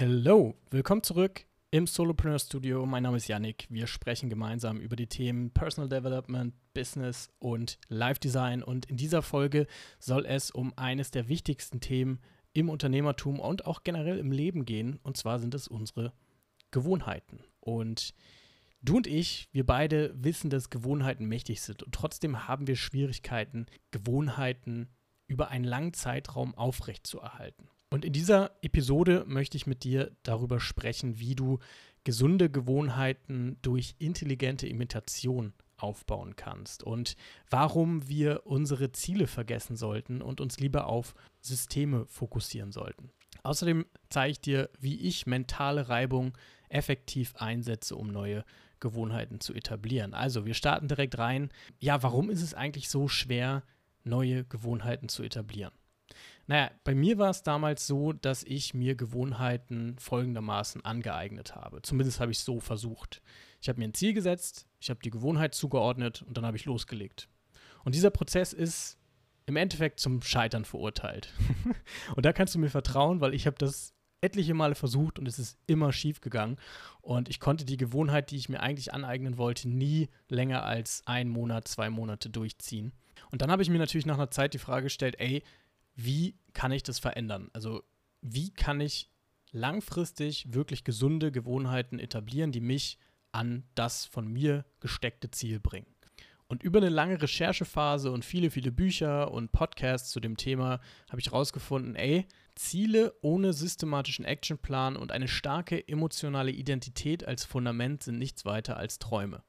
Hello, willkommen zurück im Solopreneur Studio. Mein Name ist Yannick. Wir sprechen gemeinsam über die Themen Personal Development, Business und Life Design. Und in dieser Folge soll es um eines der wichtigsten Themen im Unternehmertum und auch generell im Leben gehen. Und zwar sind es unsere Gewohnheiten. Und du und ich, wir beide wissen, dass Gewohnheiten mächtig sind. Und trotzdem haben wir Schwierigkeiten, Gewohnheiten über einen langen Zeitraum aufrechtzuerhalten. Und in dieser Episode möchte ich mit dir darüber sprechen, wie du gesunde Gewohnheiten durch intelligente Imitation aufbauen kannst und warum wir unsere Ziele vergessen sollten und uns lieber auf Systeme fokussieren sollten. Außerdem zeige ich dir, wie ich mentale Reibung effektiv einsetze, um neue Gewohnheiten zu etablieren. Also, wir starten direkt rein. Ja, warum ist es eigentlich so schwer, neue Gewohnheiten zu etablieren? Naja, bei mir war es damals so, dass ich mir Gewohnheiten folgendermaßen angeeignet habe. Zumindest habe ich es so versucht. Ich habe mir ein Ziel gesetzt, ich habe die Gewohnheit zugeordnet und dann habe ich losgelegt. Und dieser Prozess ist im Endeffekt zum Scheitern verurteilt. und da kannst du mir vertrauen, weil ich habe das etliche Male versucht und es ist immer schief gegangen. Und ich konnte die Gewohnheit, die ich mir eigentlich aneignen wollte, nie länger als ein Monat, zwei Monate durchziehen. Und dann habe ich mir natürlich nach einer Zeit die Frage gestellt, ey, wie kann ich das verändern? Also wie kann ich langfristig wirklich gesunde Gewohnheiten etablieren, die mich an das von mir gesteckte Ziel bringen? Und über eine lange Recherchephase und viele, viele Bücher und Podcasts zu dem Thema habe ich herausgefunden, ey, Ziele ohne systematischen Actionplan und eine starke emotionale Identität als Fundament sind nichts weiter als Träume.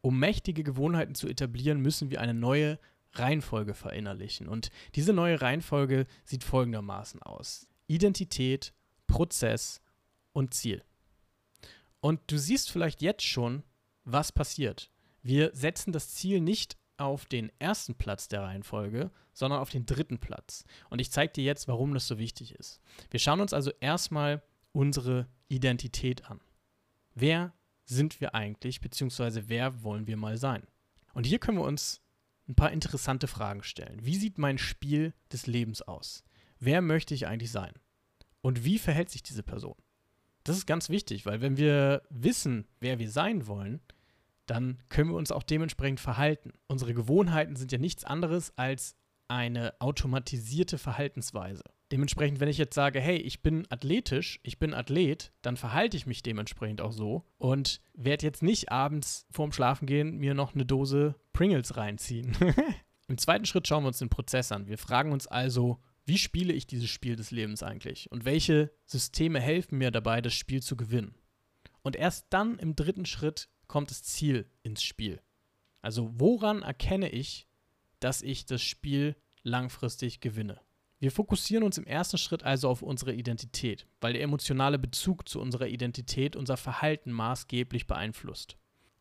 Um mächtige Gewohnheiten zu etablieren, müssen wir eine neue Reihenfolge verinnerlichen. Und diese neue Reihenfolge sieht folgendermaßen aus. Identität, Prozess und Ziel. Und du siehst vielleicht jetzt schon, was passiert. Wir setzen das Ziel nicht auf den ersten Platz der Reihenfolge, sondern auf den dritten Platz. Und ich zeige dir jetzt, warum das so wichtig ist. Wir schauen uns also erstmal unsere Identität an. Wer sind wir eigentlich, beziehungsweise wer wollen wir mal sein? Und hier können wir uns ein paar interessante Fragen stellen. Wie sieht mein Spiel des Lebens aus? Wer möchte ich eigentlich sein? Und wie verhält sich diese Person? Das ist ganz wichtig, weil wenn wir wissen, wer wir sein wollen, dann können wir uns auch dementsprechend verhalten. Unsere Gewohnheiten sind ja nichts anderes als eine automatisierte Verhaltensweise. Dementsprechend, wenn ich jetzt sage, hey, ich bin athletisch, ich bin Athlet, dann verhalte ich mich dementsprechend auch so und werde jetzt nicht abends vorm Schlafengehen mir noch eine Dose Pringles reinziehen. Im zweiten Schritt schauen wir uns den Prozess an. Wir fragen uns also, wie spiele ich dieses Spiel des Lebens eigentlich und welche Systeme helfen mir dabei, das Spiel zu gewinnen. Und erst dann im dritten Schritt kommt das Ziel ins Spiel. Also woran erkenne ich, dass ich das Spiel langfristig gewinne? Wir fokussieren uns im ersten Schritt also auf unsere Identität, weil der emotionale Bezug zu unserer Identität unser Verhalten maßgeblich beeinflusst.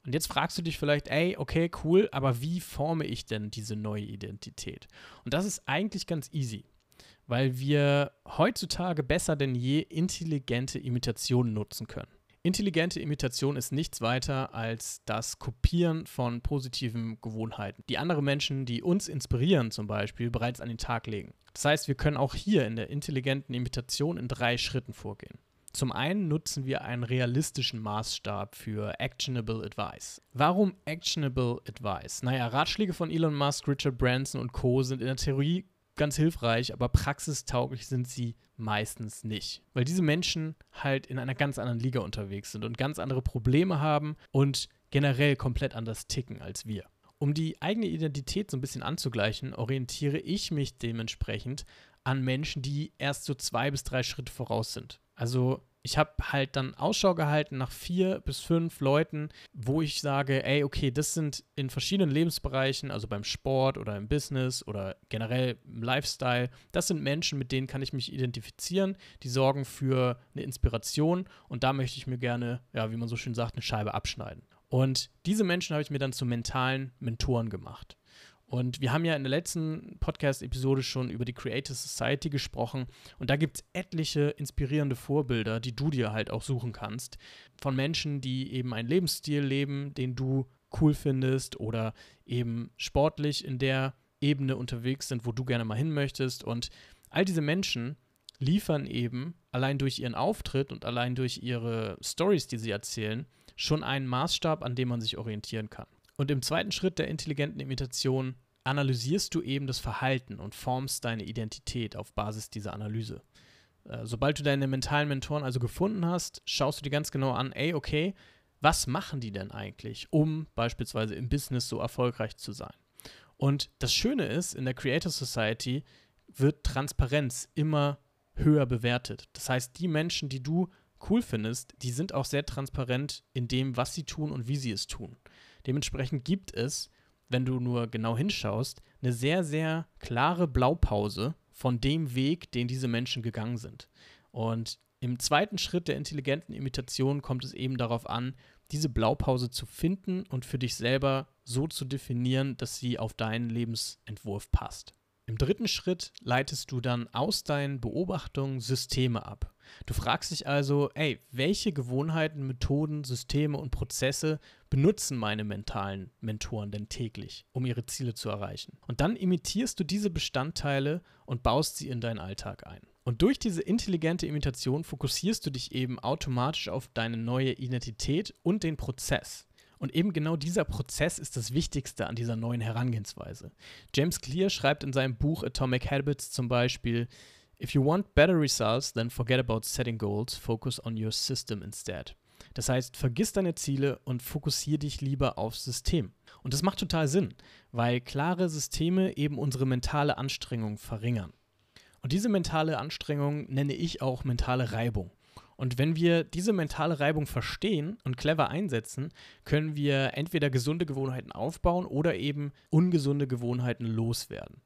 Und jetzt fragst du dich vielleicht, ey, okay, cool, aber wie forme ich denn diese neue Identität? Und das ist eigentlich ganz easy, weil wir heutzutage besser denn je intelligente Imitationen nutzen können. Intelligente Imitation ist nichts weiter als das Kopieren von positiven Gewohnheiten, die andere Menschen, die uns inspirieren zum Beispiel, bereits an den Tag legen. Das heißt, wir können auch hier in der intelligenten Imitation in drei Schritten vorgehen. Zum einen nutzen wir einen realistischen Maßstab für Actionable Advice. Warum Actionable Advice? Naja, Ratschläge von Elon Musk, Richard Branson und Co. sind in der Theorie ganz hilfreich, aber praxistauglich sind sie meistens nicht. Weil diese Menschen halt in einer ganz anderen Liga unterwegs sind und ganz andere Probleme haben und generell komplett anders ticken als wir. Um die eigene Identität so ein bisschen anzugleichen, orientiere ich mich dementsprechend an Menschen, die erst so zwei bis drei Schritte voraus sind. Also ich habe halt dann Ausschau gehalten nach vier bis fünf Leuten, wo ich sage, ey, okay, das sind in verschiedenen Lebensbereichen, also beim Sport oder im Business oder generell im Lifestyle, das sind Menschen, mit denen kann ich mich identifizieren, die sorgen für eine Inspiration und da möchte ich mir gerne, ja, wie man so schön sagt, eine Scheibe abschneiden. Und diese Menschen habe ich mir dann zu mentalen Mentoren gemacht. Und wir haben ja in der letzten Podcast-Episode schon über die Creative Society gesprochen. Und da gibt es etliche inspirierende Vorbilder, die du dir halt auch suchen kannst. Von Menschen, die eben einen Lebensstil leben, den du cool findest oder eben sportlich in der Ebene unterwegs sind, wo du gerne mal hin möchtest. Und all diese Menschen liefern eben allein durch ihren Auftritt und allein durch ihre Stories, die sie erzählen, schon einen Maßstab, an dem man sich orientieren kann. Und im zweiten Schritt der intelligenten Imitation analysierst du eben das Verhalten und formst deine Identität auf Basis dieser Analyse. Äh, sobald du deine mentalen Mentoren also gefunden hast, schaust du dir ganz genau an, ey, okay, was machen die denn eigentlich, um beispielsweise im Business so erfolgreich zu sein? Und das Schöne ist, in der Creator Society wird Transparenz immer höher bewertet. Das heißt, die Menschen, die du cool findest, die sind auch sehr transparent in dem, was sie tun und wie sie es tun. Dementsprechend gibt es, wenn du nur genau hinschaust, eine sehr, sehr klare Blaupause von dem Weg, den diese Menschen gegangen sind. Und im zweiten Schritt der intelligenten Imitation kommt es eben darauf an, diese Blaupause zu finden und für dich selber so zu definieren, dass sie auf deinen Lebensentwurf passt. Im dritten Schritt leitest du dann aus deinen Beobachtungen Systeme ab. Du fragst dich also, ey, welche Gewohnheiten, Methoden, Systeme und Prozesse benutzen meine mentalen Mentoren denn täglich, um ihre Ziele zu erreichen? Und dann imitierst du diese Bestandteile und baust sie in deinen Alltag ein. Und durch diese intelligente Imitation fokussierst du dich eben automatisch auf deine neue Identität und den Prozess. Und eben genau dieser Prozess ist das Wichtigste an dieser neuen Herangehensweise. James Clear schreibt in seinem Buch Atomic Habits zum Beispiel, If you want better results, then forget about setting goals, focus on your system instead. Das heißt, vergiss deine Ziele und fokussiere dich lieber aufs System. Und das macht total Sinn, weil klare Systeme eben unsere mentale Anstrengung verringern. Und diese mentale Anstrengung nenne ich auch mentale Reibung. Und wenn wir diese mentale Reibung verstehen und clever einsetzen, können wir entweder gesunde Gewohnheiten aufbauen oder eben ungesunde Gewohnheiten loswerden.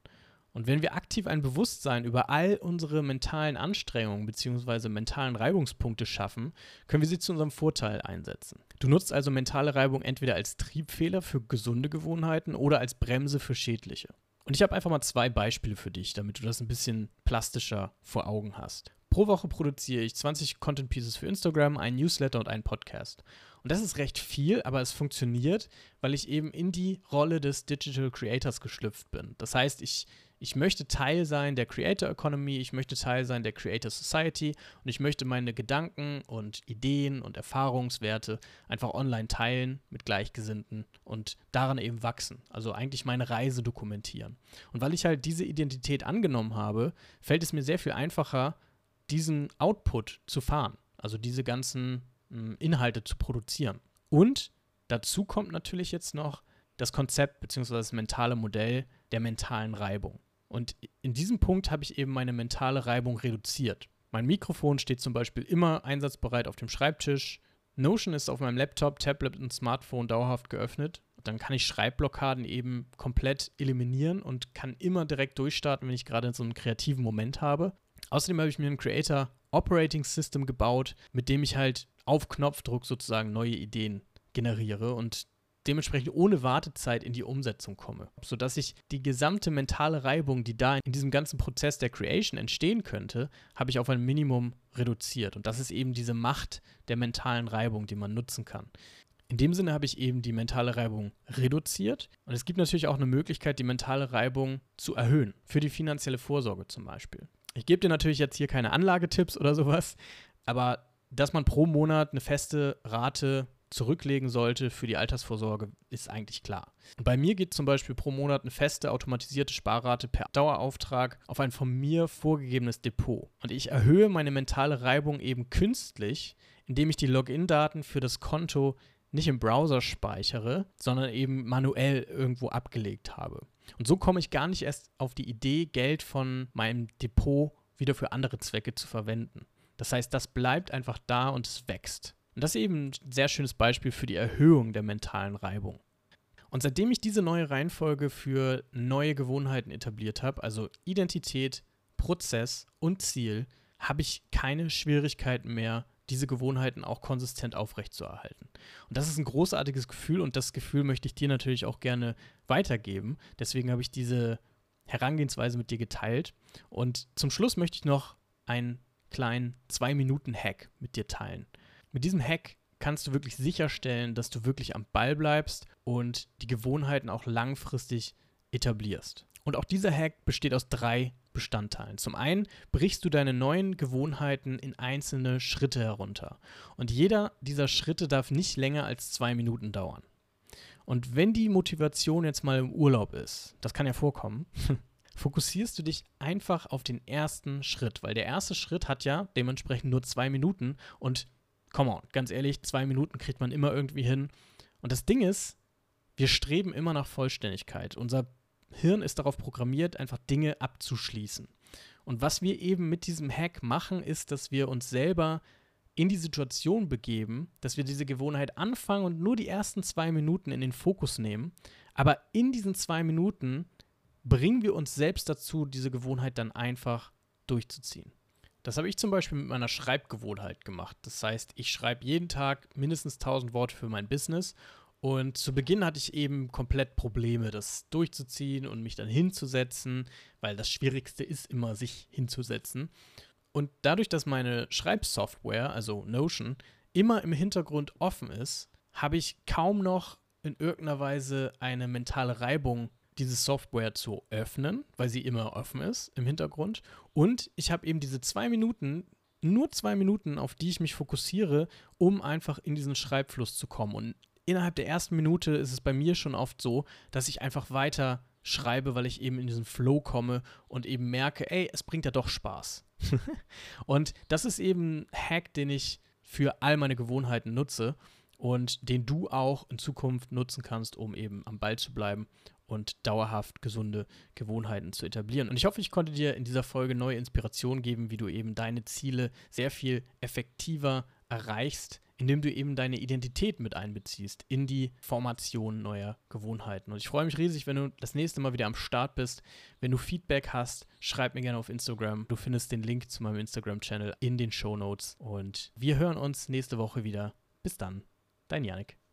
Und wenn wir aktiv ein Bewusstsein über all unsere mentalen Anstrengungen bzw. mentalen Reibungspunkte schaffen, können wir sie zu unserem Vorteil einsetzen. Du nutzt also mentale Reibung entweder als Triebfehler für gesunde Gewohnheiten oder als Bremse für schädliche. Und ich habe einfach mal zwei Beispiele für dich, damit du das ein bisschen plastischer vor Augen hast. Pro Woche produziere ich 20 Content Pieces für Instagram, einen Newsletter und einen Podcast. Und das ist recht viel, aber es funktioniert, weil ich eben in die Rolle des Digital Creators geschlüpft bin. Das heißt, ich, ich möchte Teil sein der Creator Economy, ich möchte Teil sein der Creator Society und ich möchte meine Gedanken und Ideen und Erfahrungswerte einfach online teilen mit Gleichgesinnten und daran eben wachsen. Also eigentlich meine Reise dokumentieren. Und weil ich halt diese Identität angenommen habe, fällt es mir sehr viel einfacher, diesen Output zu fahren, also diese ganzen hm, Inhalte zu produzieren. Und dazu kommt natürlich jetzt noch das Konzept bzw. das mentale Modell der mentalen Reibung. Und in diesem Punkt habe ich eben meine mentale Reibung reduziert. Mein Mikrofon steht zum Beispiel immer einsatzbereit auf dem Schreibtisch. Notion ist auf meinem Laptop, Tablet und Smartphone dauerhaft geöffnet. Dann kann ich Schreibblockaden eben komplett eliminieren und kann immer direkt durchstarten, wenn ich gerade so einen kreativen Moment habe. Außerdem habe ich mir ein Creator Operating System gebaut, mit dem ich halt auf Knopfdruck sozusagen neue Ideen generiere und dementsprechend ohne Wartezeit in die Umsetzung komme, sodass ich die gesamte mentale Reibung, die da in diesem ganzen Prozess der Creation entstehen könnte, habe ich auf ein Minimum reduziert. Und das ist eben diese Macht der mentalen Reibung, die man nutzen kann. In dem Sinne habe ich eben die mentale Reibung reduziert. Und es gibt natürlich auch eine Möglichkeit, die mentale Reibung zu erhöhen. Für die finanzielle Vorsorge zum Beispiel. Ich gebe dir natürlich jetzt hier keine Anlagetipps oder sowas, aber dass man pro Monat eine feste Rate zurücklegen sollte für die Altersvorsorge, ist eigentlich klar. Bei mir geht zum Beispiel pro Monat eine feste automatisierte Sparrate per Dauerauftrag auf ein von mir vorgegebenes Depot. Und ich erhöhe meine mentale Reibung eben künstlich, indem ich die Login-Daten für das Konto nicht im Browser speichere, sondern eben manuell irgendwo abgelegt habe. Und so komme ich gar nicht erst auf die Idee, Geld von meinem Depot wieder für andere Zwecke zu verwenden. Das heißt, das bleibt einfach da und es wächst. Und das ist eben ein sehr schönes Beispiel für die Erhöhung der mentalen Reibung. Und seitdem ich diese neue Reihenfolge für neue Gewohnheiten etabliert habe, also Identität, Prozess und Ziel, habe ich keine Schwierigkeiten mehr, diese Gewohnheiten auch konsistent aufrechtzuerhalten. Und das ist ein großartiges Gefühl und das Gefühl möchte ich dir natürlich auch gerne weitergeben. Deswegen habe ich diese Herangehensweise mit dir geteilt. Und zum Schluss möchte ich noch einen kleinen 2-Minuten-Hack mit dir teilen. Mit diesem Hack kannst du wirklich sicherstellen, dass du wirklich am Ball bleibst und die Gewohnheiten auch langfristig etablierst. Und auch dieser Hack besteht aus drei Bestandteilen. Zum einen brichst du deine neuen Gewohnheiten in einzelne Schritte herunter. Und jeder dieser Schritte darf nicht länger als zwei Minuten dauern. Und wenn die Motivation jetzt mal im Urlaub ist, das kann ja vorkommen, fokussierst du dich einfach auf den ersten Schritt, weil der erste Schritt hat ja dementsprechend nur zwei Minuten und come on, ganz ehrlich, zwei Minuten kriegt man immer irgendwie hin. Und das Ding ist, wir streben immer nach Vollständigkeit. Unser Hirn ist darauf programmiert, einfach Dinge abzuschließen. Und was wir eben mit diesem Hack machen, ist, dass wir uns selber in die Situation begeben, dass wir diese Gewohnheit anfangen und nur die ersten zwei Minuten in den Fokus nehmen. Aber in diesen zwei Minuten bringen wir uns selbst dazu, diese Gewohnheit dann einfach durchzuziehen. Das habe ich zum Beispiel mit meiner Schreibgewohnheit gemacht. Das heißt, ich schreibe jeden Tag mindestens 1000 Worte für mein Business. Und zu Beginn hatte ich eben komplett Probleme, das durchzuziehen und mich dann hinzusetzen, weil das Schwierigste ist immer, sich hinzusetzen. Und dadurch, dass meine Schreibsoftware, also Notion, immer im Hintergrund offen ist, habe ich kaum noch in irgendeiner Weise eine mentale Reibung, diese Software zu öffnen, weil sie immer offen ist im Hintergrund. Und ich habe eben diese zwei Minuten, nur zwei Minuten, auf die ich mich fokussiere, um einfach in diesen Schreibfluss zu kommen. Und innerhalb der ersten Minute ist es bei mir schon oft so, dass ich einfach weiter schreibe, weil ich eben in diesen Flow komme und eben merke, ey, es bringt ja doch Spaß. und das ist eben ein Hack, den ich für all meine Gewohnheiten nutze und den du auch in Zukunft nutzen kannst, um eben am Ball zu bleiben und dauerhaft gesunde Gewohnheiten zu etablieren. Und ich hoffe, ich konnte dir in dieser Folge neue Inspiration geben, wie du eben deine Ziele sehr viel effektiver erreichst, indem du eben deine Identität mit einbeziehst in die Formation neuer Gewohnheiten. Und ich freue mich riesig, wenn du das nächste Mal wieder am Start bist. Wenn du Feedback hast, schreib mir gerne auf Instagram. Du findest den Link zu meinem Instagram-Channel in den Show Notes. Und wir hören uns nächste Woche wieder. Bis dann, dein Janik.